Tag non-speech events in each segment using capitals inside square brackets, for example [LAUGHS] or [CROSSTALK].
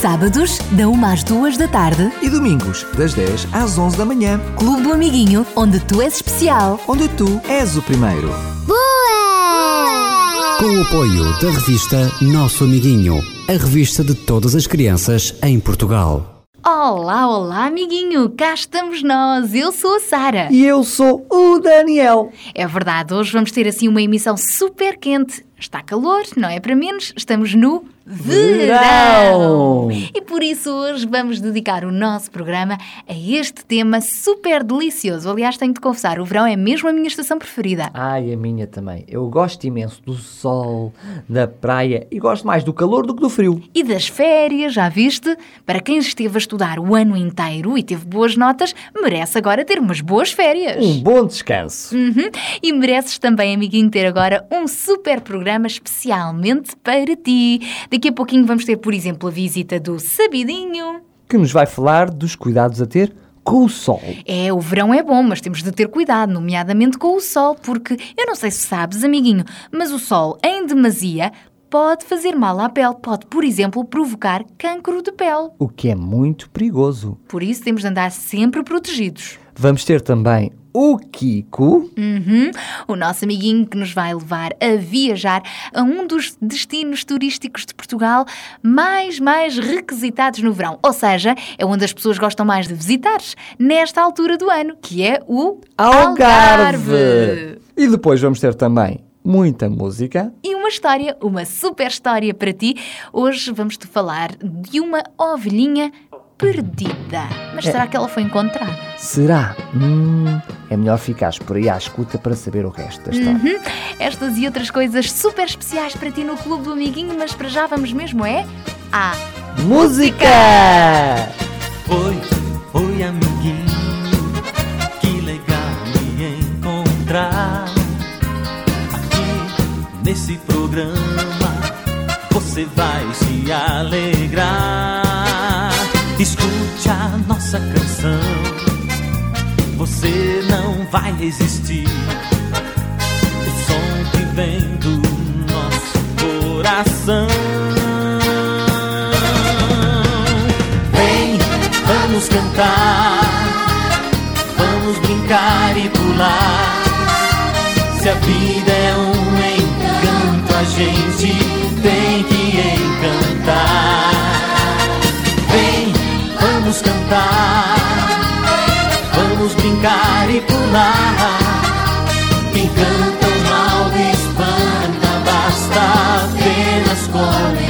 Sábados, da 1 às 2 da tarde, E domingos, das 10 às 11 da manhã, Clube do Amiguinho, onde tu és especial. onde tu és o primeiro. Boa! Com o apoio da revista Nosso Amiguinho, a revista de todas as crianças em Portugal. Olá, olá, amiguinho. Cá estamos nós. Eu sou a Sara. E eu sou o Daniel. É verdade, hoje vamos ter assim uma emissão super quente. Está calor, não é para menos. Estamos no verão. Verão. E por isso hoje vamos dedicar o nosso programa a este tema super delicioso. Aliás, tenho de confessar, o verão é mesmo a minha estação preferida. Ai, a minha também. Eu gosto imenso do sol, da praia e gosto mais do calor do que do frio. E das férias, já viste? Para quem esteve a estudar o ano inteiro e teve boas notas, merece agora ter umas boas férias. Um bom descanso. Uhum. E mereces também, amiguinho, ter agora um super programa especialmente para ti. Daqui a pouquinho vamos ter, por exemplo, a visita do Sabidinho. Que nos vai falar dos cuidados a ter com o sol. É, o verão é bom, mas temos de ter cuidado, nomeadamente com o sol, porque eu não sei se sabes, amiguinho, mas o sol em demasia pode fazer mal à pele. Pode, por exemplo, provocar cancro de pele. O que é muito perigoso. Por isso temos de andar sempre protegidos. Vamos ter também o Kiko. Uhum. O nosso amiguinho que nos vai levar a viajar a um dos destinos turísticos de Portugal mais, mais requisitados no verão. Ou seja, é onde as pessoas gostam mais de visitar nesta altura do ano, que é o Algarve. E depois vamos ter também muita música. E uma história, uma super história para ti. Hoje vamos-te falar de uma ovelhinha perdida. Mas será que ela foi encontrada? Será? Hum, é melhor ficares por aí à escuta para saber o resto da história. Uhum. Estas e outras coisas super especiais para ti no Clube do Amiguinho, mas para já vamos mesmo é à Música! Oi, oi amiguinho, que legal me encontrar aqui nesse programa. Você vai se alegrar. Escute a nossa canção, você não vai resistir. O som que vem do nosso coração. Vem, vamos cantar, vamos brincar e pular. Se a vida é um encanto, a gente tem que encantar. Vamos cantar, vamos brincar e pular. Quem canta o mal espanta, basta apenas começar.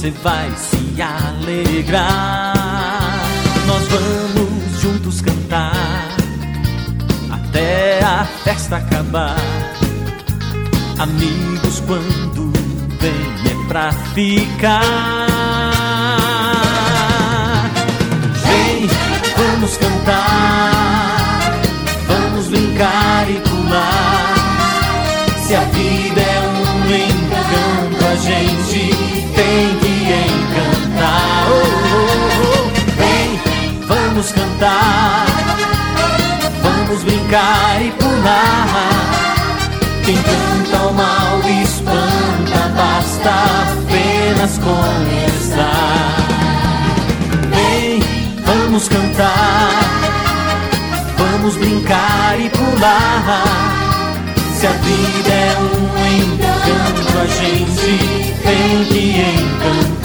Você vai se alegrar. Nós vamos juntos cantar até a festa acabar. Amigos, quando vem é pra ficar. Vem, vamos cantar, vamos brincar e pular. Se a vida é um encanto, a gente tem que encantar. Oh, oh, oh. Vem, vamos cantar, vamos brincar e pular. Quem canta o mal espanta, basta apenas começar. Vem, vamos cantar, vamos brincar e pular. Se a vida é um encanto, a gente tem que encantar.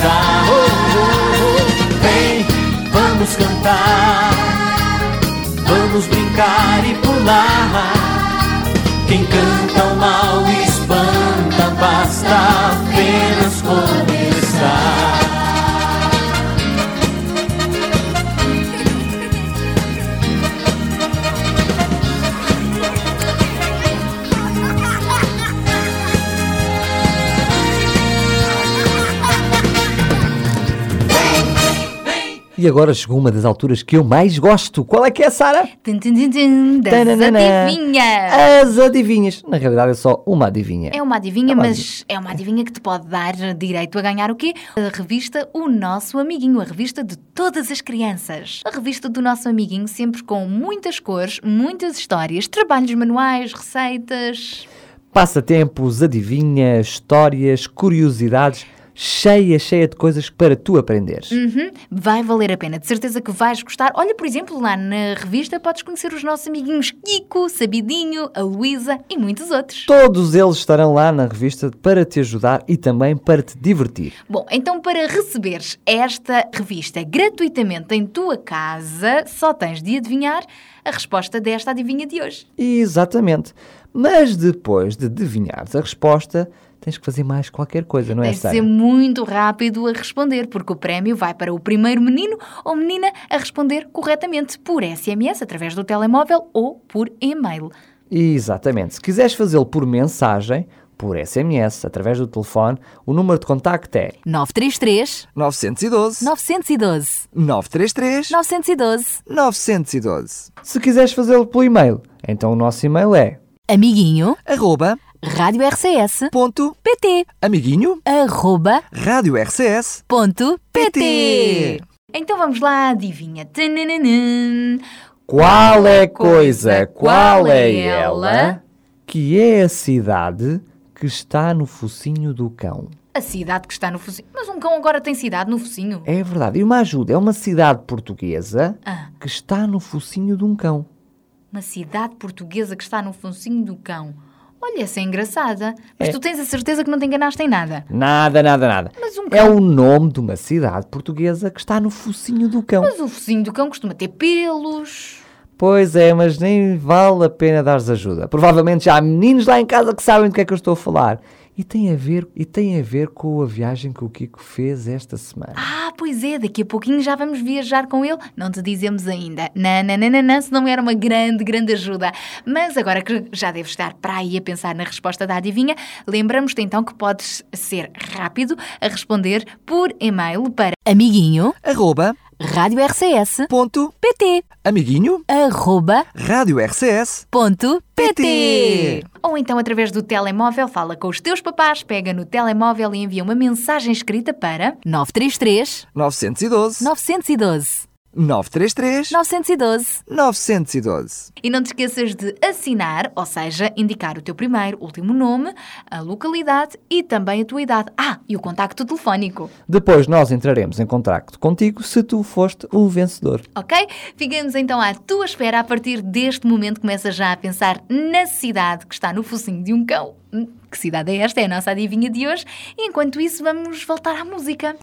Vamos E agora chegou uma das alturas que eu mais gosto. Qual é que é, Sara? Tum, tum, tum, tum, das Tananana. adivinhas. As adivinhas. Na realidade é só uma adivinha. É uma adivinha, É uma mas é uma adivinha que te pode dar direito a ganhar o quê? A revista O Nosso Amiguinho, a revista de todas as crianças. A revista do Nosso Amiguinho, sempre com muitas cores, muitas histórias, trabalhos manuais, receitas. Passatempos, adivinhas, histórias, curiosidades, cheia, cheia de coisas para tu aprenderes. Uhum, vai valer a pena, de certeza que vais gostar. Olha, por exemplo, lá na revista podes conhecer os nossos amiguinhos Kiko, Sabidinho, a Luísa e muitos outros. Todos eles estarão lá na revista para te ajudar e também para te divertir. Bom, então para receberes esta revista gratuitamente em tua casa, só tens de adivinhar a resposta desta adivinha de hoje. Exatamente. Mas depois de adivinhares a resposta, tens que fazer mais qualquer coisa, não é, Tens de Sara? ser muito rápido a responder, porque o prémio vai para o primeiro menino ou menina a responder corretamente por SMS, através do telemóvel ou por e-mail. Exatamente. Se quiseres fazê-lo por mensagem, por SMS, através do telefone, o número de contacto é 933 912 912 933 912 912 Se quiseres fazê-lo pelo e-mail, então o nosso e-mail é Amiguinho arroba Rádio RCS ponto PT amiguinho arroba rádio RCS ponto PT Então vamos lá, adivinha. Tananana. Qual é a coisa, qual é ela, que é a cidade que está no focinho do cão? A cidade que está no focinho. Mas um cão agora tem cidade no focinho? É verdade. E uma ajuda, é uma cidade portuguesa Ah. que está no focinho de um cão. Uma cidade portuguesa que está no focinho do cão. Olha, essa é engraçada. Mas É. tu tens a certeza que não te enganaste em nada. Nada, nada, nada. Mas um É cão. o nome de uma cidade portuguesa que está no focinho do cão. Mas o focinho do cão costuma ter pelos. Pois é, mas nem vale a pena dares ajuda. Provavelmente já há meninos lá em casa que sabem do que é que eu estou a falar. E tem a ver, e tem a ver com a viagem que o Kiko fez esta semana. Ah, pois é, daqui a pouquinho já vamos viajar com ele. Não te dizemos ainda. Não, não, não, não, não, se não era uma grande, grande ajuda. Mas agora que já deves estar para aí a pensar na resposta da adivinha, lembramos-te então que podes ser rápido a responder por e-mail para Amiguinho arroba Rádio RCS ponto PT amiguinho? Arroba rádio RCS ponto PT Ou então através do telemóvel, fala com os teus papás, pega no telemóvel e envia uma mensagem escrita para 933 912 912 933 912 912 E não te esqueças de assinar, ou seja, indicar o teu primeiro, último nome, a localidade e também a tua idade. Ah, e o contacto telefónico. Depois nós entraremos em contacto contigo se tu foste o vencedor. Ok? Ficamos então à tua espera. A partir deste momento começa já a pensar na cidade que está no focinho de um cão. Hum, Que cidade é esta? É a nossa adivinha de hoje. E enquanto isso, vamos voltar à música.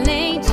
Fica valente,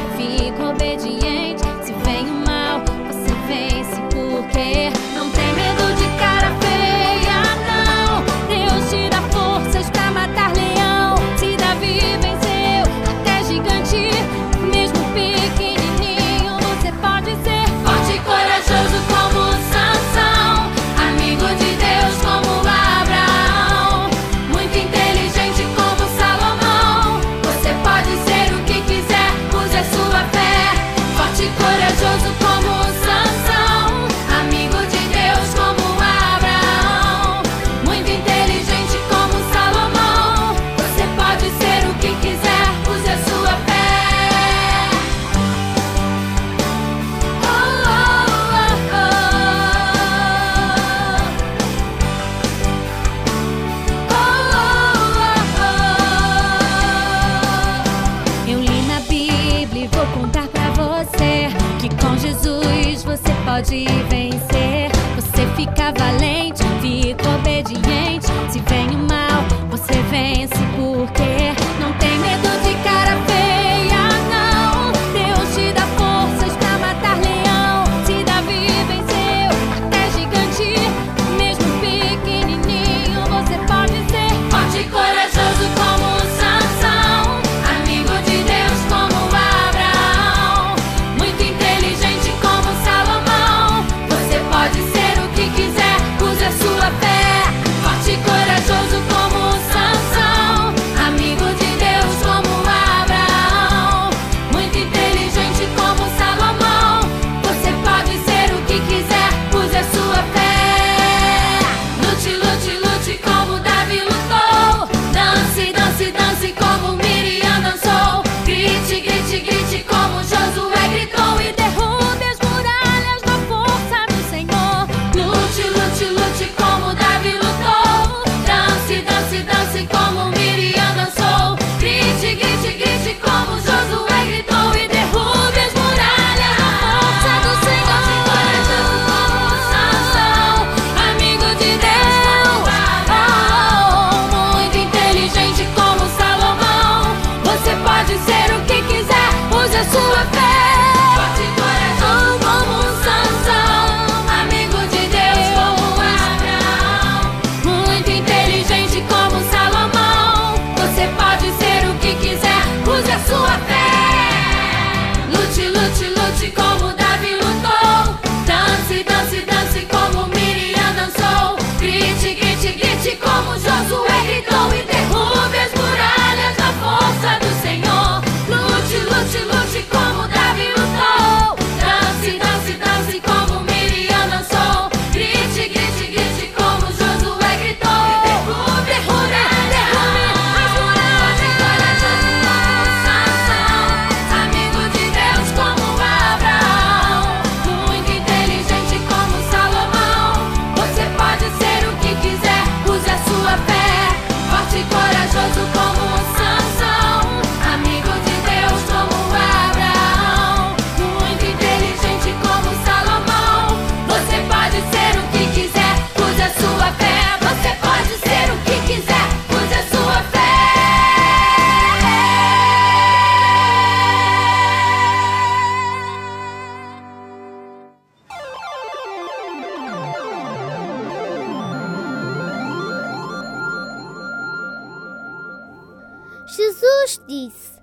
Jesus disse: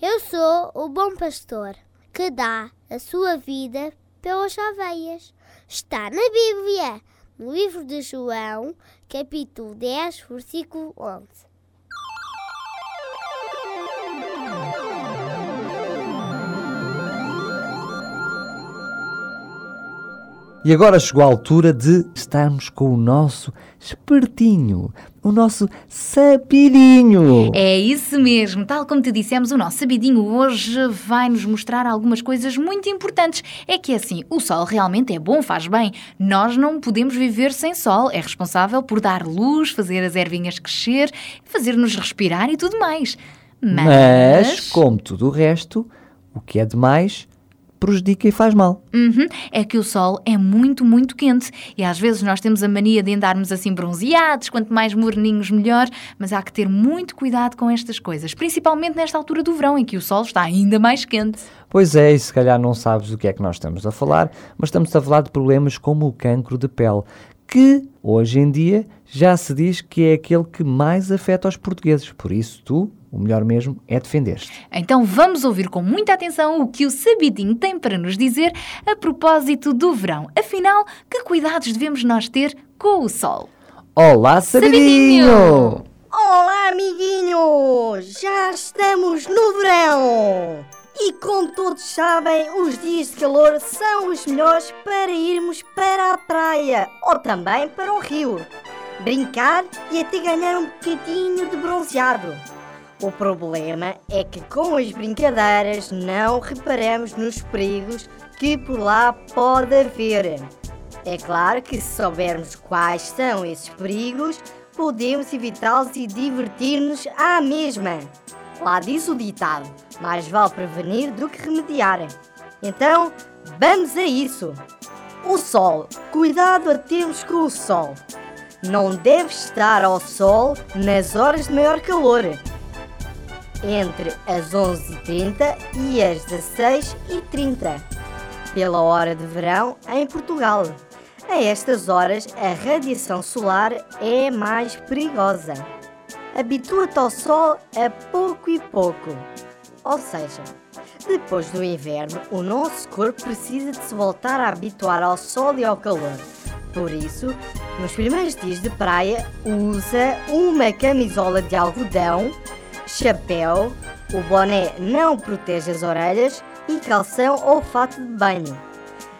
Eu sou o bom pastor que dá a sua vida pelas ovelhas. Está na Bíblia, no livro de João, capítulo 10, versículo 11. E agora chegou a altura de estarmos com o nosso espertinho, o nosso sabidinho. É isso mesmo, tal como te dissemos, o nosso sabidinho hoje vai nos mostrar algumas coisas muito importantes. É que assim, o sol realmente é bom, faz bem. Nós não podemos viver sem sol. É responsável por dar luz, fazer as ervinhas crescer, fazer-nos respirar e tudo mais. Mas, Mas, como tudo o resto, o que é demais prejudica e faz mal. Uhum, é que o sol é muito, muito quente e às vezes nós temos a mania de andarmos assim bronzeados, quanto mais morninhos melhor, mas há que ter muito cuidado com estas coisas, principalmente nesta altura do verão em que o sol está ainda mais quente. Pois é, e se calhar não sabes do que é que nós estamos a falar, mas estamos a falar de problemas como o cancro de pele, que hoje em dia já se diz que é aquele que mais afeta os portugueses. Por isso, tu, o melhor mesmo é defender-te. Então vamos ouvir com muita atenção o que o Sabidinho tem para nos dizer a propósito do verão. Afinal, que cuidados devemos nós ter com o sol? Olá, sabidinho! Sabidinho! Olá, amiguinhos! Já estamos no verão! E como todos sabem, os dias de calor são os melhores para irmos para a praia ou também para o rio. Brincar e até ganhar um bocadinho de bronzeado. O problema é que com as brincadeiras não reparamos nos perigos que por lá pode haver. É claro que se soubermos quais são esses perigos, podemos evitá-los e divertir-nos à mesma. Lá diz o ditado: mais vale prevenir do que remediar. Então, vamos a isso. O sol. Cuidado a termos com o sol. Não deve estar ao sol nas horas de maior calor. Entre as 11h30 e as 16h30. Pela hora de verão em Portugal. A estas horas, a radiação solar é mais perigosa. Habitua-te ao sol a pouco e pouco. Ou seja, depois do inverno, o nosso corpo precisa de se voltar a habituar ao sol e ao calor. Por isso, nos primeiros dias de praia, usa uma camisola de algodão, chapéu, o boné não protege as orelhas e calção ou fato de banho.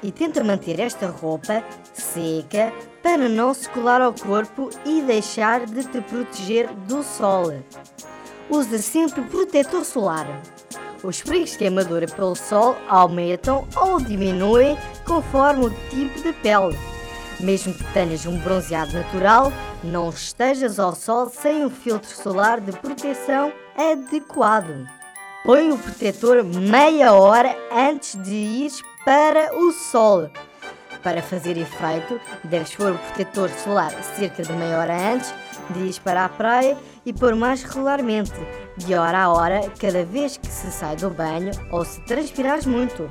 E tenta manter esta roupa seca para não se colar ao corpo e deixar de te proteger do sol. Usa sempre protetor solar. Os perigos de queimadura pelo sol aumentam ou diminuem conforme o tipo de pele. Mesmo que tenhas um bronzeado natural, não estejas ao sol sem um filtro solar de proteção adequado. Põe o protetor meia hora antes de ir para o sol. Para fazer efeito, deves pôr o protetor solar cerca de meia hora antes de ir para a praia e pôr mais regularmente, de hora a hora, cada vez que se sai do banho ou se transpirares muito.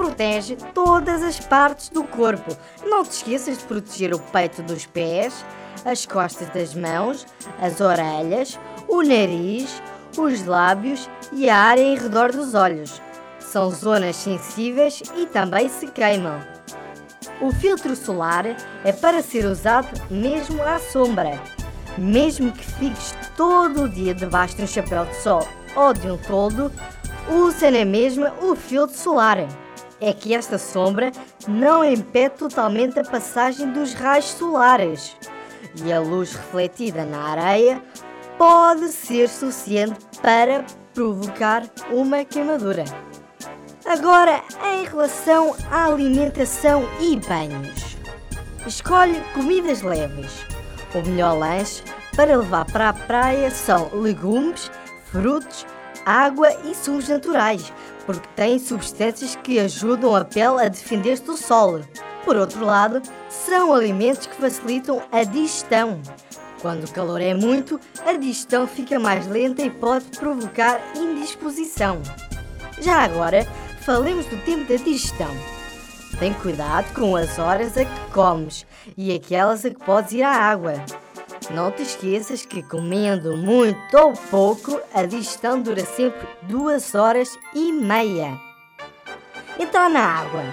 Protege todas as partes do corpo. Não te esqueças de proteger o peito dos pés, as costas das mãos, as orelhas, o nariz, os lábios e a área em redor dos olhos. São zonas sensíveis e também se queimam. O filtro solar é para ser usado mesmo à sombra. Mesmo que fiques todo o dia debaixo de um chapéu de sol ou de um toldo, usa na mesma o filtro solar. É que esta sombra não impede totalmente a passagem dos raios solares. E a luz refletida na areia pode ser suficiente para provocar uma queimadura. Agora, em relação à alimentação e banhos. Escolhe comidas leves. O melhor lanche para levar para a praia são legumes, frutos, água e sumos naturais, porque têm substâncias que ajudam a pele a defender-se do sol. Por outro lado, são alimentos que facilitam a digestão. Quando o calor é muito, a digestão fica mais lenta e pode provocar indisposição. Já agora, falemos do tempo da digestão. Tem cuidado com as horas a que comes e aquelas a que podes ir à água. Não te esqueças que comendo muito ou pouco, a digestão dura sempre duas horas e meia. Entrar na água.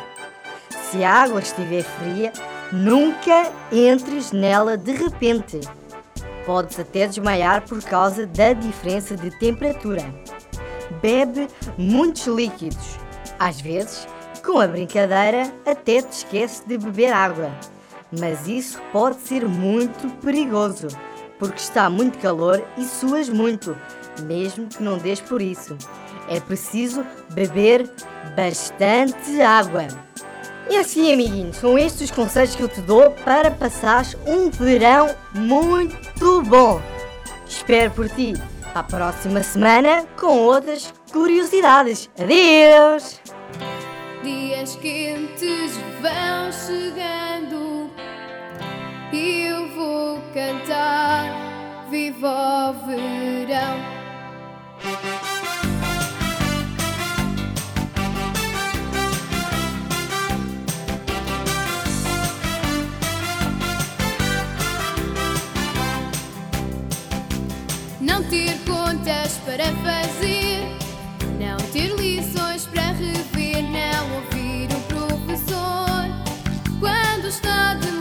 Se a água estiver fria, nunca entres nela de repente. Podes até desmaiar por causa da diferença de temperatura. Bebe muitos líquidos. Às vezes, com a brincadeira, até te esqueces de beber água. Mas isso pode ser muito perigoso, porque está muito calor e suas muito, mesmo que não des por isso. É preciso beber bastante água. E assim, amiguinhos, são estes os conselhos que eu te dou para passares um verão muito bom. Espero por ti à próxima semana com outras curiosidades. Adeus! Dias quentes vão chegando eu vou cantar Viva o verão. Não ter contas para fazer, não ter lições para rever, não ouvir o professor quando está de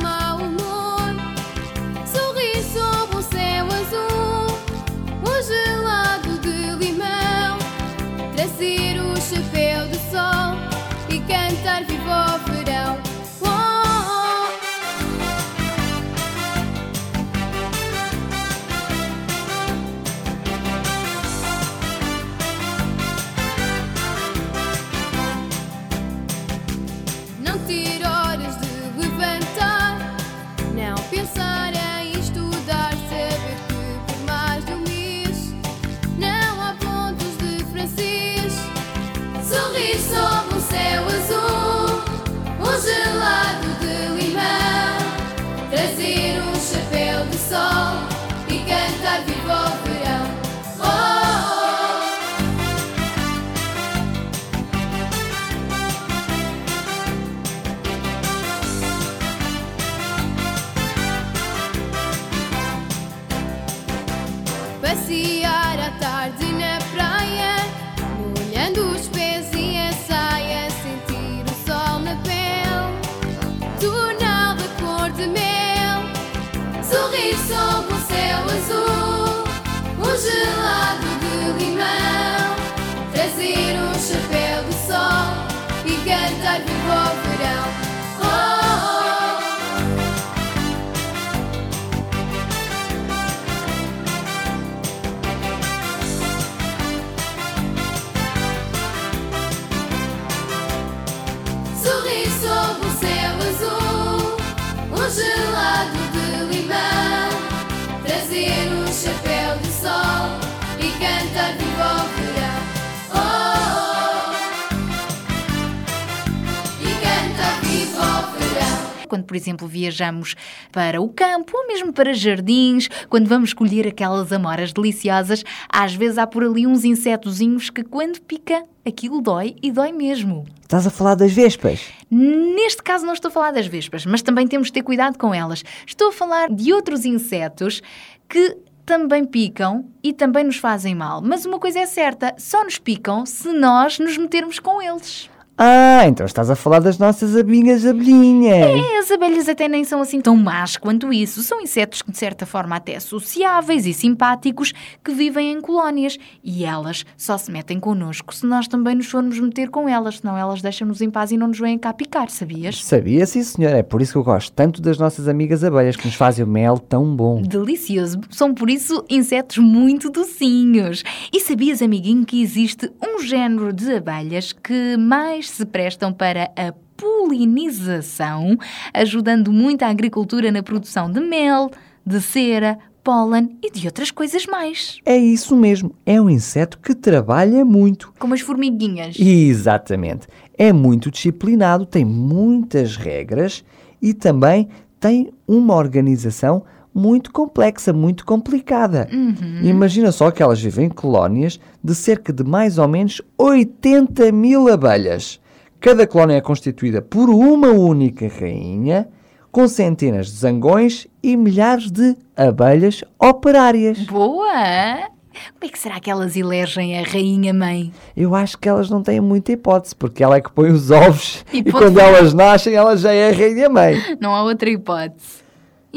Quando, por exemplo, viajamos para o campo ou mesmo para jardins, quando vamos colher aquelas amoras deliciosas, às vezes há por ali uns insetozinhos que, quando pica, aquilo dói e dói mesmo. Estás a falar das vespas? Neste caso, não estou a falar das vespas, mas também temos de ter cuidado com elas. Estou a falar de outros insetos que também picam e também nos fazem mal. Mas uma coisa é certa: só nos picam se nós nos metermos com eles. Ah, então estás a falar das nossas abinhas abelhinhas. É, as abelhas até nem são assim tão más quanto isso. São insetos que, de certa forma, até sociáveis e simpáticos que vivem em colónias. E elas só se metem connosco se nós também nos formos meter com elas, senão elas deixam-nos em paz e não nos vêm cá picar, sabias? Sabia, sim, senhor. É por isso que eu gosto tanto das nossas amigas abelhas que nos fazem o mel tão bom. Delicioso. São, por isso, insetos muito docinhos. E sabias, amiguinho, que existe um género de abelhas que mais se prestam para a polinização, ajudando muito a agricultura na produção de mel, de cera, pólen e de outras coisas mais. É isso mesmo. É um inseto que trabalha muito. Como as formiguinhas. Exatamente. É muito disciplinado, tem muitas regras e também tem uma organização muito complexa, muito complicada. Uhum. Imagina só que elas vivem em colónias de cerca de mais ou menos 80 mil abelhas. Cada colónia é constituída por uma única rainha, com centenas de zangões e milhares de abelhas operárias. Boa! Como é que será que elas elegem a rainha-mãe? Eu acho que elas não têm muita hipótese, porque ela é que põe os ovos E [LAUGHS] e, quando elas nascem, ela já é a rainha-mãe. Não há outra hipótese.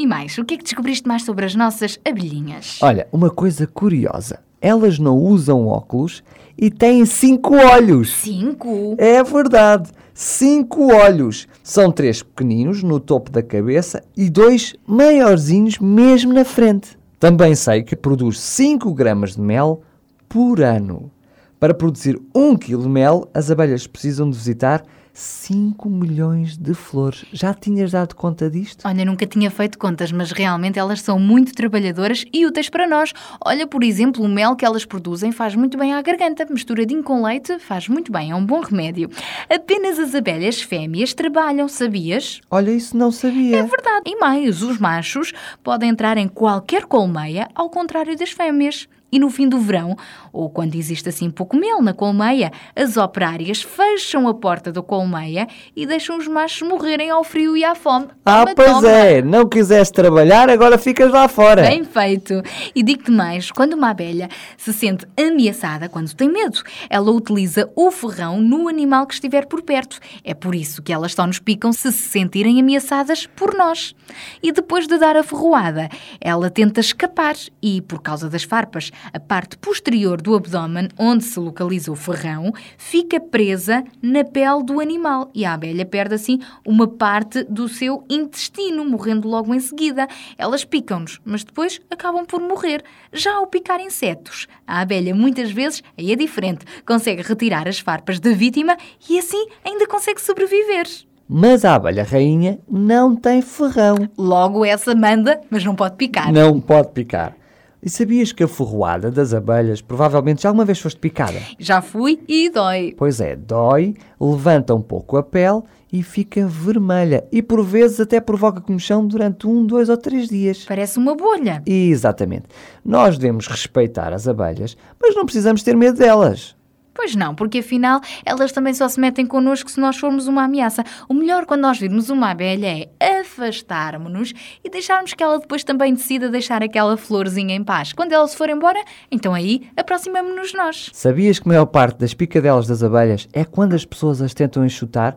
E mais, o que é que descobriste mais sobre as nossas abelhinhas? Olha, uma coisa curiosa. Elas não usam óculos e têm cinco olhos. Cinco? É verdade. Cinco olhos. São três pequeninos no topo da cabeça e dois maiorzinhos mesmo na frente. Também sei que produz 5 gramas de mel por ano. Para produzir 1 kg de mel, as abelhas precisam de visitar 5 milhões de flores. Já tinhas dado conta disto? Olha, nunca tinha feito contas, mas realmente elas são muito trabalhadoras e úteis para nós. Olha, por exemplo, o mel que elas produzem faz muito bem à garganta. Misturadinho com leite faz muito bem, é um bom remédio. Apenas as abelhas fêmeas trabalham, sabias? Olha, isso não sabia. É verdade. E mais, os machos podem entrar em qualquer colmeia, ao contrário das fêmeas. E no fim do verão, ou quando existe assim pouco mel na colmeia, as operárias fecham a porta da colmeia e deixam os machos morrerem ao frio e à fome. Ah, pois toma. é. Não quiseste trabalhar, agora ficas lá fora. Bem feito! E digo-te mais: quando uma abelha se sente ameaçada, quando tem medo, ela utiliza o ferrão no animal que estiver por perto. É por isso que elas só nos picam se se sentirem ameaçadas por nós. E depois de dar a ferroada, ela tenta escapar e, por causa das farpas, a parte posterior do abdômen, onde se localiza o ferrão, fica presa na pele do animal e a abelha perde assim uma parte do seu intestino, morrendo logo em seguida. Elas picam-nos, mas depois acabam por morrer. Já ao picar insetos, a abelha muitas vezes aí é diferente, consegue retirar as farpas da vítima e assim ainda consegue sobreviver. Mas a abelha rainha não tem ferrão. Logo essa manda, mas não pode picar. Não pode picar. E sabias que a ferroada das abelhas provavelmente já alguma vez foste picada? Já fui e dói. Pois é, dói, levanta um pouco a pele e fica vermelha. E por vezes até provoca comichão durante um, dois ou três dias. Parece uma bolha. Exatamente. Nós devemos respeitar as abelhas, mas não precisamos ter medo delas. Pois não, porque afinal elas também só se metem connosco se nós formos uma ameaça. O melhor quando nós virmos uma abelha é afastarmos-nos e deixarmos que ela depois também decida deixar aquela florzinha em paz. Quando ela se for embora, então aí aproximamos-nos nós. Sabias que a maior parte das picadelas das abelhas é quando as pessoas as tentam enxutar?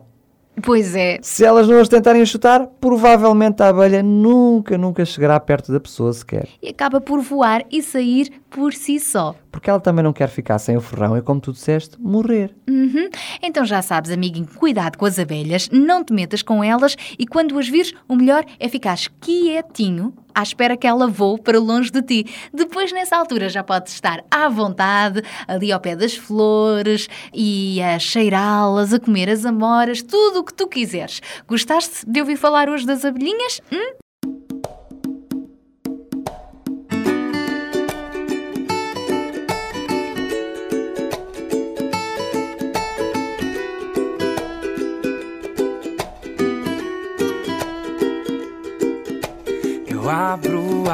Pois é. Se elas não as tentarem enxutar, provavelmente a abelha nunca, nunca chegará perto da pessoa sequer. E acaba por voar e sair por si só. Porque ela também não quer ficar sem o ferrão e, como tu disseste, morrer. Uhum. Então já sabes, amiguinho, cuidado com as abelhas, não te metas com elas e quando as vires, o melhor é ficares quietinho à espera que ela voe para longe de ti. Depois, nessa altura, já podes estar à vontade, ali ao pé das flores e a cheirá-las, a comer as amoras, tudo o que tu quiseres. Gostaste de ouvir falar hoje das abelhinhas? Hum?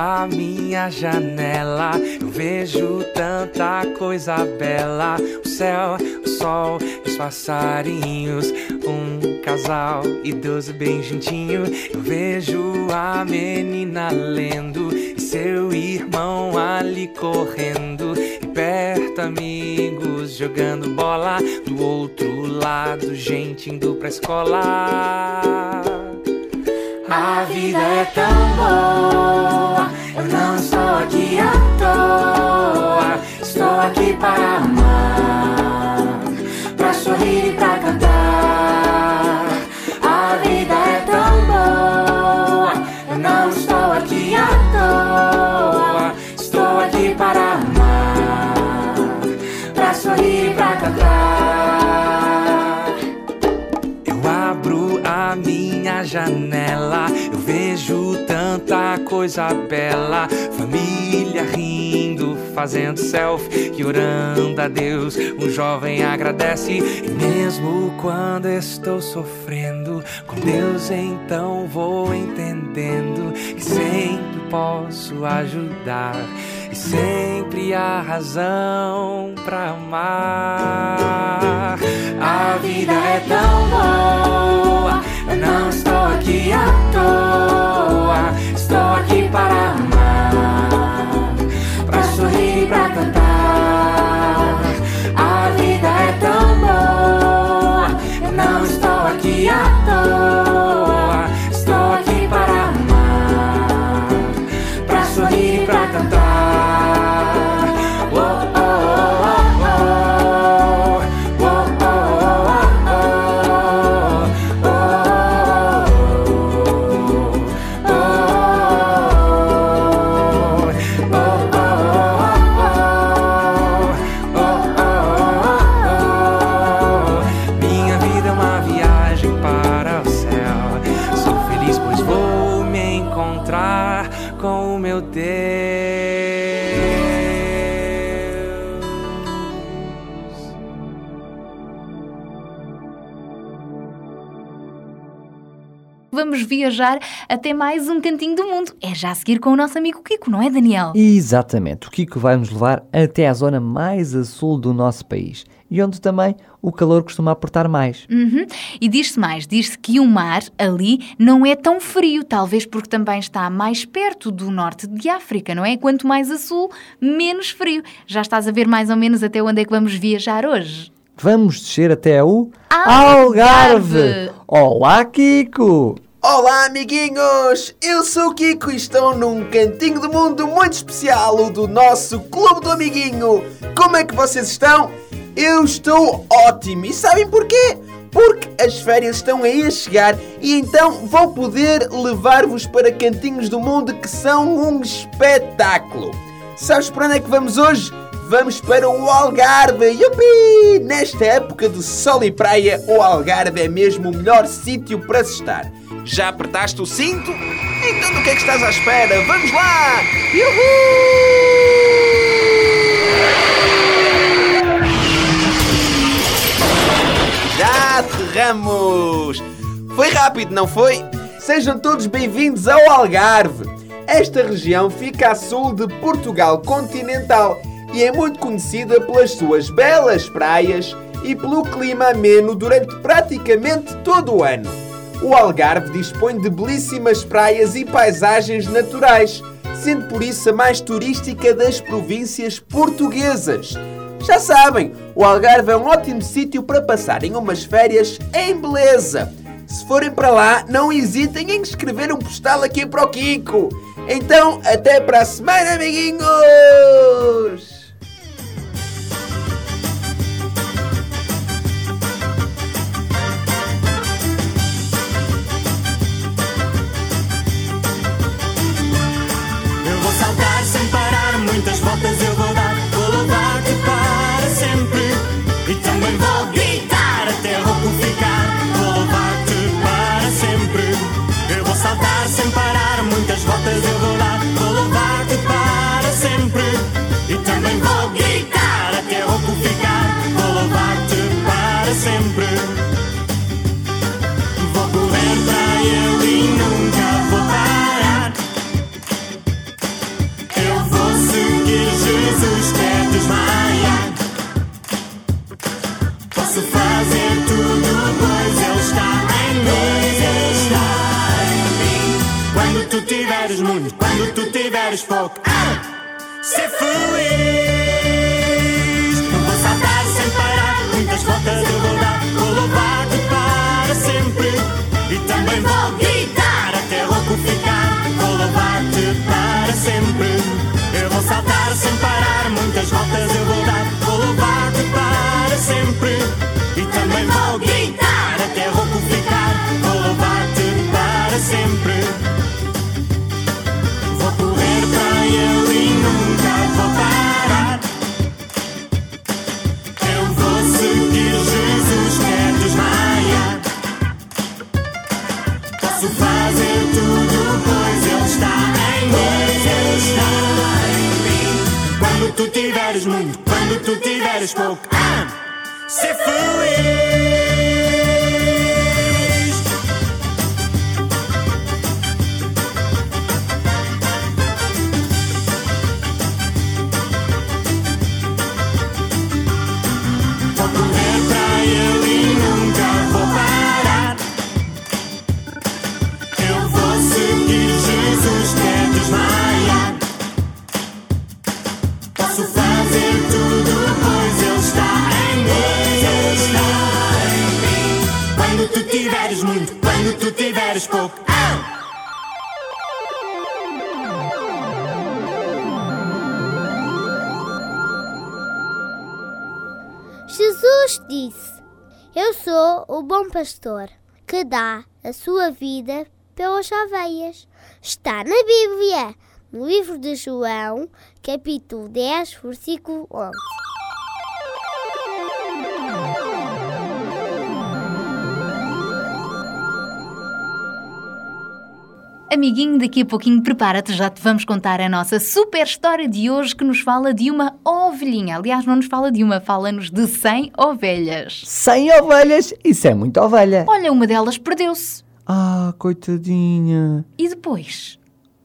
A minha janela, eu vejo tanta coisa bela. O céu, o sol, os passarinhos, um casal idoso bem juntinho. Eu vejo a menina lendo e seu irmão ali correndo e perto amigos jogando bola do outro lado gente indo pra escola a vida é tão boa eu não estou aqui à toa. Estou aqui para amar pra sorrir e pra coisa bela. Família rindo, fazendo selfie e orando a Deus. Um jovem agradece, e mesmo quando estou sofrendo, com Deus então vou entendendo que sempre posso ajudar. E sempre há razão pra amar. A vida é tão boa, eu não estou aqui à toa. Estou aqui para amar, viajar até mais um cantinho do mundo. É já a seguir com o nosso amigo Kiko, não é, Daniel? Exatamente, o Kiko vai nos levar até à zona mais a sul do nosso país e onde também o calor costuma apertar mais. Uhum. E diz-se mais, diz-se que o mar ali não é tão frio, talvez porque também está mais perto do norte de África, não é? Quanto mais a sul, menos frio. Já estás a ver mais ou menos até onde é que vamos viajar hoje? Vamos descer até o Algarve. Olá, Kiko! Olá, amiguinhos! Eu sou o Kiko e estou num cantinho do mundo muito especial, o do nosso Clube do Amiguinho. Como é que vocês estão? Eu estou ótimo! E sabem porquê? Porque as férias estão aí a chegar e então vou poder levar-vos para cantinhos do mundo que são um espetáculo. Sabes para onde é que vamos hoje? Vamos para o Algarve! Yupi! Nesta época de sol e praia, o Algarve é mesmo o melhor sítio para se estar. Já apertaste o cinto? Então do que é que estás à espera? Vamos lá! Yuhu! Já aterramos! Foi rápido, não foi? Sejam todos bem-vindos ao Algarve! Esta região fica a sul de Portugal continental e é muito conhecida pelas suas belas praias e pelo clima ameno durante praticamente todo o ano. O Algarve dispõe de belíssimas praias e paisagens naturais, sendo por isso a mais turística das províncias portuguesas. Já sabem, o Algarve é um ótimo sítio para passarem umas férias em beleza. Se forem para lá, não hesitem em escrever um postal aqui para o Kiko. Então, até para a semana, amiguinhos! Quando tu tiveres pouco, ah, ser feliz. Sou o bom pastor que dá a sua vida pelas ovelhas. Está na Bíblia, no livro de João, capítulo 10, versículo 11. Amiguinho, daqui a pouquinho prepara-te, já te vamos contar a nossa super história de hoje que nos fala de uma ovelhinha. Aliás, não nos fala de uma, fala-nos de 100 ovelhas. 100 ovelhas? Isso é muita ovelha. Olha, uma delas perdeu-se. Ah, coitadinha. E depois?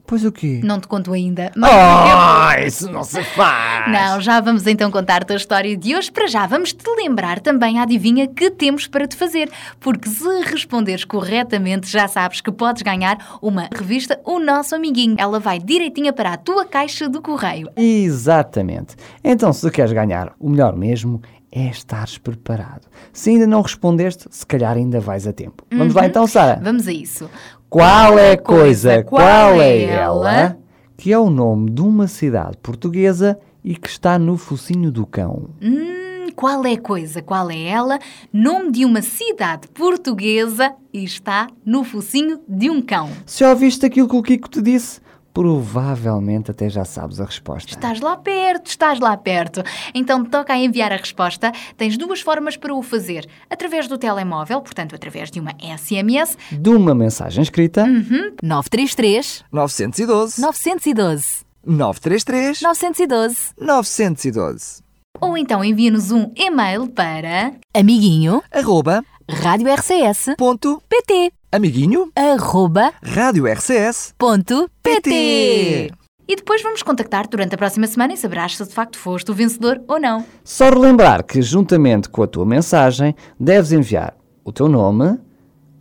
Pois o quê? Não te conto ainda. Ah, isso não se faz. Não, já vamos então contar-te a história de hoje. Para já, vamos te lembrar também a adivinha que temos para te fazer. Porque se responderes corretamente, já sabes que podes ganhar uma revista O Nosso Amiguinho. Ela vai direitinha para a tua caixa do correio. Exatamente. Então, se queres ganhar, o melhor mesmo é estares preparado. Se ainda não respondeste, se calhar ainda vais a tempo. Vamos lá Uhum. então, Sara. Vamos a isso. Qual é a coisa, qual é ela, que é o nome de uma cidade portuguesa e que está no focinho do cão? Hum, qual é a coisa? Qual é ela? Nome de uma cidade portuguesa e está no focinho de um cão. Se ouviste aquilo que o Kiko te disse, provavelmente até já sabes a resposta. Estás lá perto, estás lá perto. Então toca a enviar a resposta. Tens duas formas para o fazer. Através do telemóvel, portanto, através de uma SMS. De uma mensagem escrita, Uhum. 933 912 912 933 912 912 Ou então envia-nos um e-mail para amiguinho arroba rádio RCS ponto pt amiguinho arroba rádio RCS ponto pt. E depois vamos contactar durante a próxima semana e saberás se de facto foste o vencedor ou não. Só relembrar que, juntamente com a tua mensagem, deves enviar o teu nome,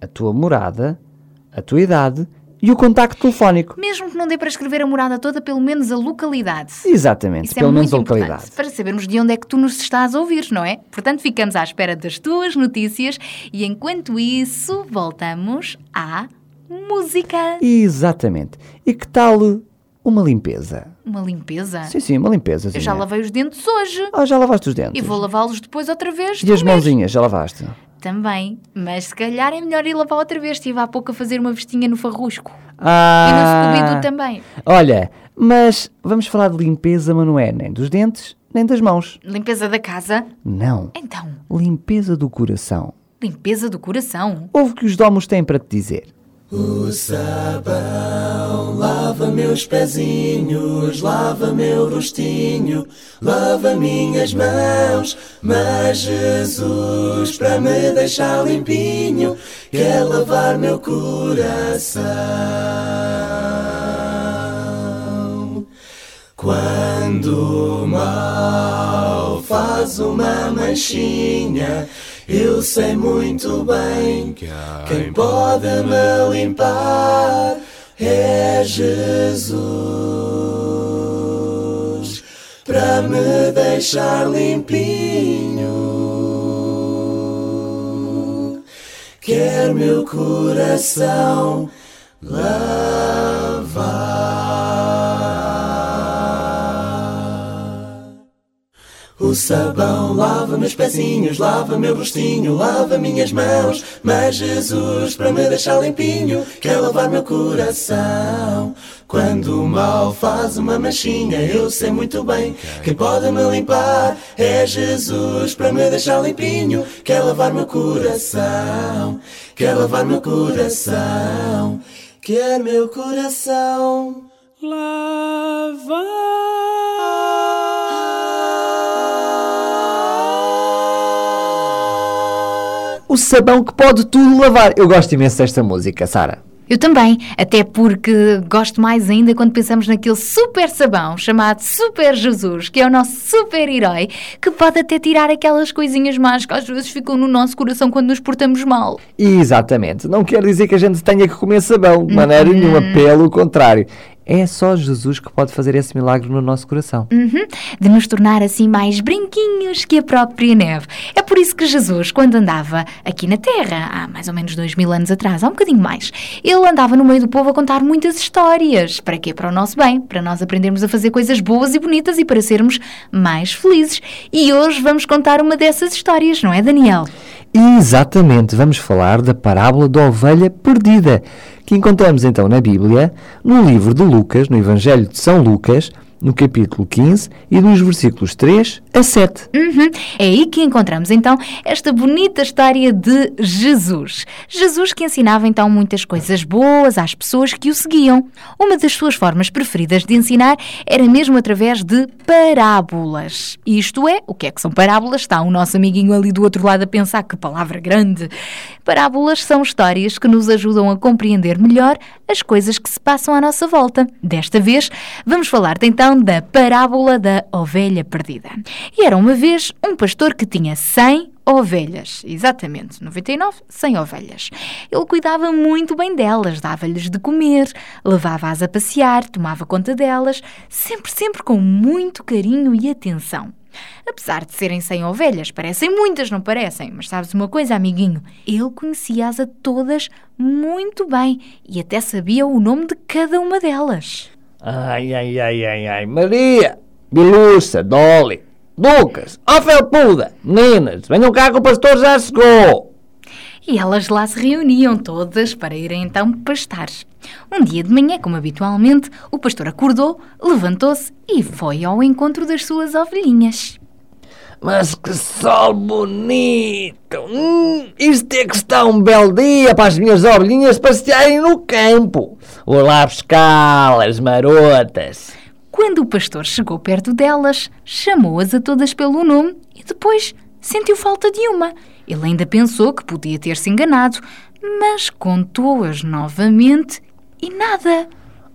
a tua morada, a tua idade e o contacto telefónico. Mesmo que não dê para escrever a morada toda, pelo menos a localidade. Exatamente, Isso é pelo menos muito a localidade. para sabermos de onde é que tu nos estás a ouvir, não é? Portanto, ficamos à espera das tuas notícias e enquanto isso, voltamos à música. Exatamente. E que tal uma limpeza? Uma limpeza? Sim, sim, uma limpeza. Eu já lavei os dentes hoje. Ah, já lavaste os dentes? E vou lavá-los depois outra vez. E as mãozinhas, já lavaste? Também. Mas se calhar é melhor ir lavar outra vez. Estive há pouco a fazer uma vestinha no farrusco. Ah, E no Scooby-Doo também. Olha, mas vamos falar de limpeza, mas não é nem dos dentes, nem das mãos. Limpeza da casa. Não. Então, Limpeza do coração. limpeza do coração. Ouve o que os domos têm para te dizer. O sabão lava meus pezinhos, lava meu rostinho, lava minhas mãos. Mas Jesus, para me deixar limpinho, quer lavar meu coração. Quando o mal faz uma manchinha, eu sei muito bem quem pode me limpar. é Jesus para me deixar limpinho. Quer meu coração lavar. O sabão lava meus pezinhos, lava meu rostinho, lava minhas mãos. Mas Jesus, para me deixar limpinho, quer lavar meu coração. Quando o mal faz uma manchinha, eu sei muito bem quem pode me limpar é Jesus, para me deixar limpinho, quer lavar meu coração, quer lavar meu coração, quer meu coração O sabão que pode tudo lavar. Eu gosto imenso desta música, Sara. Eu também, até porque gosto mais ainda quando pensamos naquele super sabão chamado Super Jesus, que é o nosso super herói, que pode até tirar aquelas coisinhas más que às vezes ficam no nosso coração quando nos portamos mal. Exatamente. Não quer dizer que a gente tenha que comer sabão, de maneira nenhuma, pelo contrário. É só Jesus que pode fazer esse milagre no nosso coração. Uhum, de nos tornar assim mais branquinhos que a própria neve. É por isso que Jesus, quando andava aqui na Terra, há mais ou menos dois mil anos atrás, há um bocadinho mais, ele andava no meio do povo a contar muitas histórias. Para quê? Para o nosso bem, para nós aprendermos a fazer coisas boas e bonitas e para sermos mais felizes. E hoje vamos contar uma dessas histórias, não é, Daniel? Exatamente, vamos falar da parábola da ovelha perdida, que encontramos então na Bíblia, no livro de Lucas, no Evangelho de São Lucas, no capítulo 15 e dos versículos 3 a 7. Uhum. É aí que encontramos então esta bonita história de Jesus. Jesus que ensinava então muitas coisas boas às pessoas que o seguiam. Uma das suas formas preferidas de ensinar era mesmo através de parábolas. Isto é, o que é que são parábolas? Está o nosso amiguinho ali do outro lado a pensar que palavra grande. Parábolas são histórias que nos ajudam a compreender melhor as coisas que se passam à nossa volta. Desta vez, vamos falar-te então da parábola da ovelha perdida. E era uma vez um pastor que tinha 100 ovelhas, exatamente, 99, 100 ovelhas. Ele cuidava muito bem delas, dava-lhes de comer, levava-as a passear, tomava conta delas, sempre, sempre com muito carinho e atenção. Apesar de serem 100 ovelhas, parecem muitas, não parecem? Mas sabes uma coisa, amiguinho? Ele conhecia-as a todas muito bem e até sabia o nome de cada uma delas. Ai, ai, ai, ai, ai. Maria, Biluça, Dolly, Lucas, ó Felpuda, meninas, venham cá que o pastor já chegou. E elas lá se reuniam todas para irem então pastar. Um dia de manhã, como habitualmente, o pastor acordou, levantou-se e foi ao encontro das suas ovelhinhas. Mas que sol bonito! Hum, isto é que está um belo dia para as minhas ovelhinhas passearem no campo. Vou lá buscá-las, marotas. Quando o pastor chegou perto delas, chamou-as a todas pelo nome e depois sentiu falta de uma. Ele ainda pensou que podia ter se enganado, mas contou-as novamente e nada.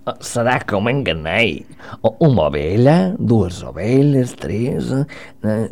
Oh, Será que eu me enganei? Oh, Uma ovelha, duas ovelhas, três, eh, eh,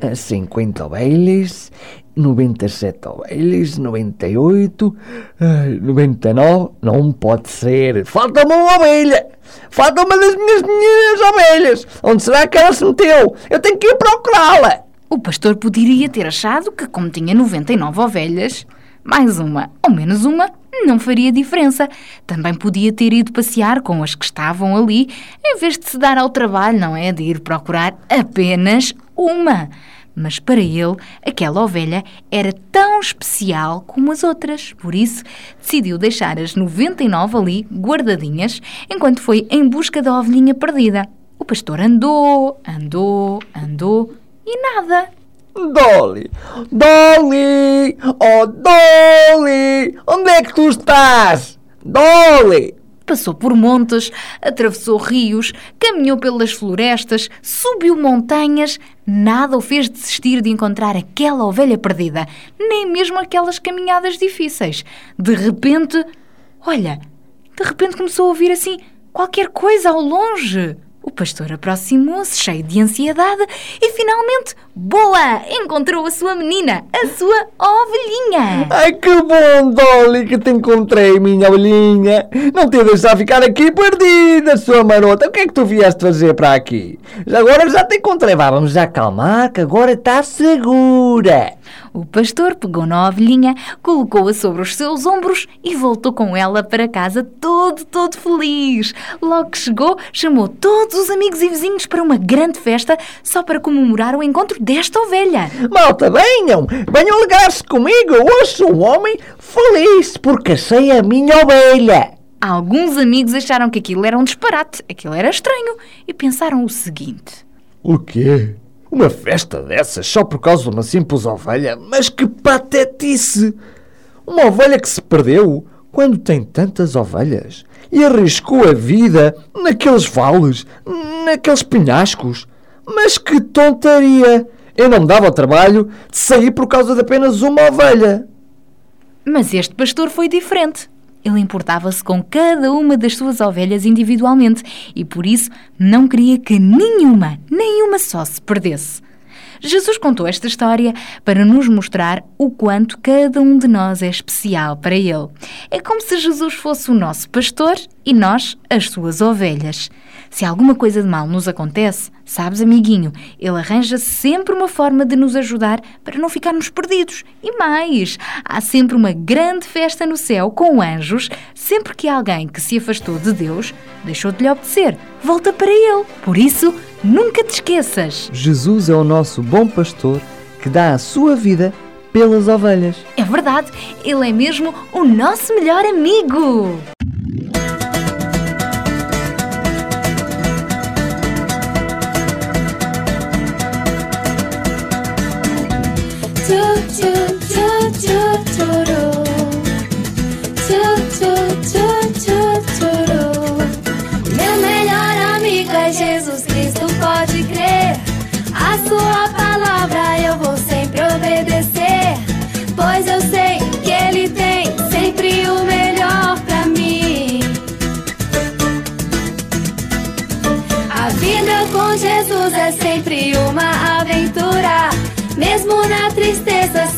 eh, 50 ovelhas, 97 ovelhas, 98, ai, 99, não pode ser. Falta-me uma ovelha! Falta uma das minhas minhas ovelhas! Onde será que ela se meteu? Eu tenho que ir procurá-la! O pastor poderia ter achado que, como tinha 99 ovelhas, mais uma ou menos uma não faria diferença. Também podia ter ido passear com as que estavam ali, em vez de se dar ao trabalho, não é? De ir procurar apenas uma. Mas para ele, aquela ovelha era tão especial como as outras. Por isso, decidiu deixar as 99 ali guardadinhas, enquanto foi em busca da ovelhinha perdida. O pastor andou, andou, andou e nada. Dolly! Dolly! Oh, Dolly! Onde é que tu estás? Dolly! Passou por montes, atravessou rios, caminhou pelas florestas, subiu montanhas, nada o fez desistir de encontrar aquela ovelha perdida, nem mesmo aquelas caminhadas difíceis. De repente, olha, de repente começou a ouvir assim qualquer coisa ao longe. O pastor aproximou-se, cheio de ansiedade, e finalmente Boa! Encontrou a sua menina, a sua ovelhinha. Ai que bom, Dolly, que te encontrei, minha ovelhinha. Não te deixar ficar aqui perdida, sua marota. O que é que tu vieste fazer para aqui? Já agora já te encontrei. Vá, vamos já acalmar, que agora está segura. O pastor pegou na ovelhinha, colocou-a sobre os seus ombros e voltou com ela para casa todo, todo feliz. Logo que chegou, chamou todos os amigos e vizinhos para uma grande festa só para comemorar o encontro desta ovelha. Malta, venham, venham alegrar-se comigo. Hoje sou um homem feliz porque achei a minha ovelha. Alguns amigos acharam que aquilo era um disparate, aquilo era estranho e pensaram o seguinte: O quê? Uma festa dessas só por causa de uma simples ovelha? Mas que patetice! Uma ovelha que se perdeu quando tem tantas ovelhas e arriscou a vida naqueles vales, naqueles penhascos. Mas que tontaria! Eu não me dava o trabalho de sair por causa de apenas uma ovelha. Mas este pastor foi diferente. Ele importava-se com cada uma das suas ovelhas individualmente e por isso não queria que nenhuma, nenhuma só se perdesse. Jesus contou esta história para nos mostrar o quanto cada um de nós é especial para Ele. É como se Jesus fosse o nosso pastor e nós as suas ovelhas. Se alguma coisa de mal nos acontece, sabes, amiguinho, ele arranja sempre uma forma de nos ajudar para não ficarmos perdidos. E mais, há sempre uma grande festa no céu com anjos, sempre que alguém que se afastou de Deus deixou de lhe obedecer, volta para ele. Por isso, nunca te esqueças. Jesus é o nosso bom pastor que dá a sua vida pelas ovelhas. É verdade, ele é mesmo o nosso melhor amigo. Meu Mesmo na tristeza,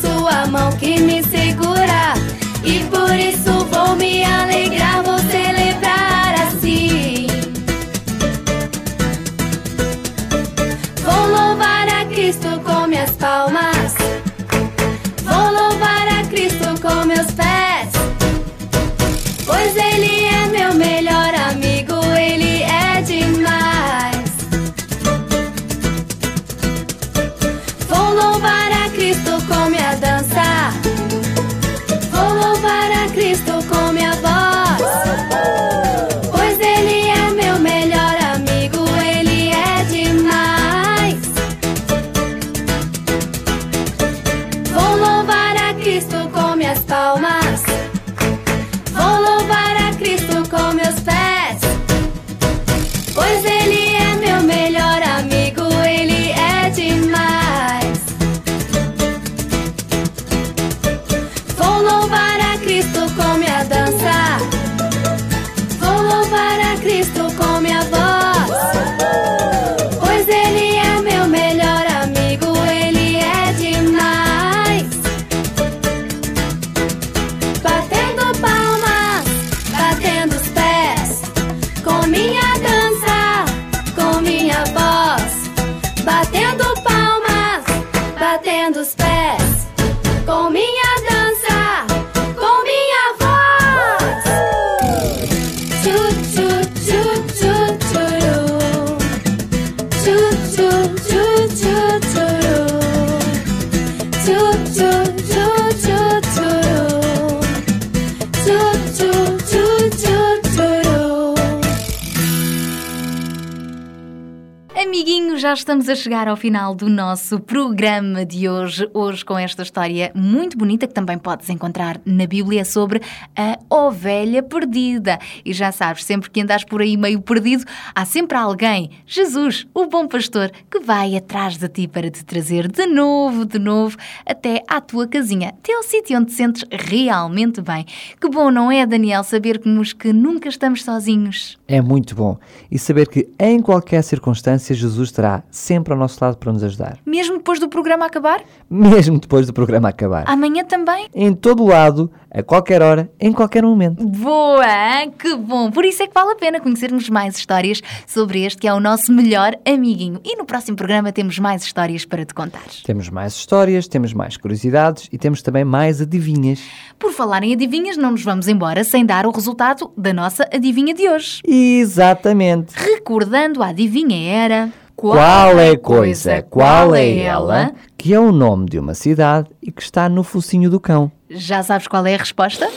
já estamos a chegar ao final do nosso programa de hoje. Hoje, com esta história muito bonita que também podes encontrar na Bíblia sobre a ovelha perdida. E já sabes, sempre que andas por aí meio perdido, há sempre alguém, Jesus, o bom pastor, que vai atrás de ti para te trazer de novo, de novo, até à tua casinha, até ao sítio onde te sentes realmente bem. Que bom, não é, Daniel, sabermos que nunca estamos sozinhos. É muito bom. E saber que em qualquer circunstância Jesus estará estará sempre ao nosso lado para nos ajudar. Mesmo depois do programa acabar? Mesmo depois do programa acabar. Amanhã também? Em todo lado, a qualquer hora, em qualquer momento. Boa! hein? Que bom! Por isso é que vale a pena conhecermos mais histórias sobre este que é o nosso melhor amiguinho. E no próximo programa temos mais histórias para te contar. Temos mais histórias, temos mais curiosidades e temos também mais adivinhas. Por falar em adivinhas, não nos vamos embora sem dar o resultado da nossa adivinha de hoje. Exatamente. Recordando, a adivinha era. Qual é a coisa, qual é ela, que é o nome de uma cidade e que está no focinho do cão? Já sabes qual é a resposta?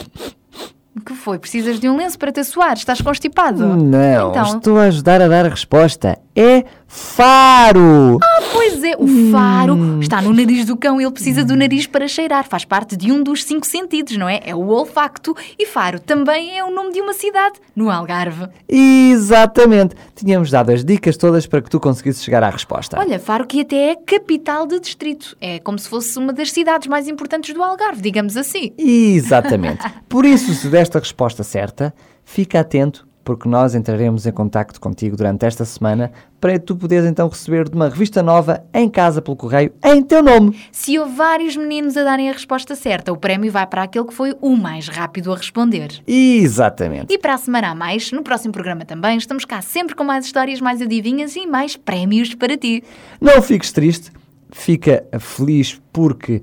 O que foi? Precisas de um lenço para te suar? Estás constipado? Não, Então, estou a ajudar a dar a resposta. É faro! Ah, pois é, o faro está no nariz do cão. Ele precisa do nariz para cheirar. Faz parte de um dos cinco sentidos, não é? É o olfacto. E Faro também é o nome de uma cidade, no Algarve. Exatamente. Tínhamos dado as dicas todas para que tu conseguisses chegar à resposta. Olha, Faro que até é capital de distrito. É como se fosse uma das cidades mais importantes do Algarve, digamos assim. Exatamente. [LAUGHS] Por isso, se deste a resposta certa, fica atento, porque nós entraremos em contacto contigo durante esta semana para tu poderes então receber de uma revista nova em casa pelo correio em teu nome. Se houve vários meninos a darem a resposta certa, o prémio vai para aquele que foi o mais rápido a responder. Exatamente. E para a semana a mais, no próximo programa também, estamos cá sempre com mais histórias, mais adivinhas e mais prémios para ti. Não fiques triste, fica feliz porque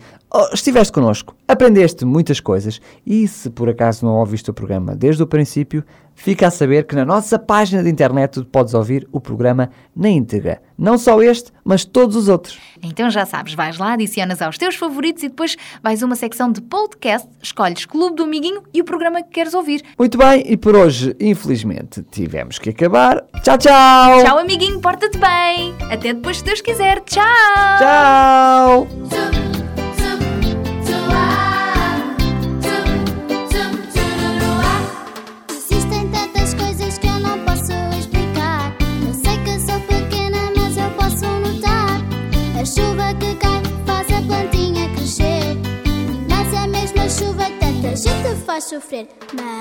estiveste connosco, aprendeste muitas coisas e se por acaso não ouviste o programa desde o princípio, fica a saber que na nossa página de internet tu podes ouvir o programa na íntegra. Não só este, mas todos os outros. Então já sabes, vais lá, adicionas aos teus favoritos e depois vais a uma secção de podcast, escolhes Clube do Amiguinho e o programa que queres ouvir. Muito bem, e por hoje, infelizmente, tivemos que acabar. Tchau, tchau! Tchau, amiguinho, porta-te bem! Até depois, se Deus quiser. Tchau! Tchau! Faz sofrer.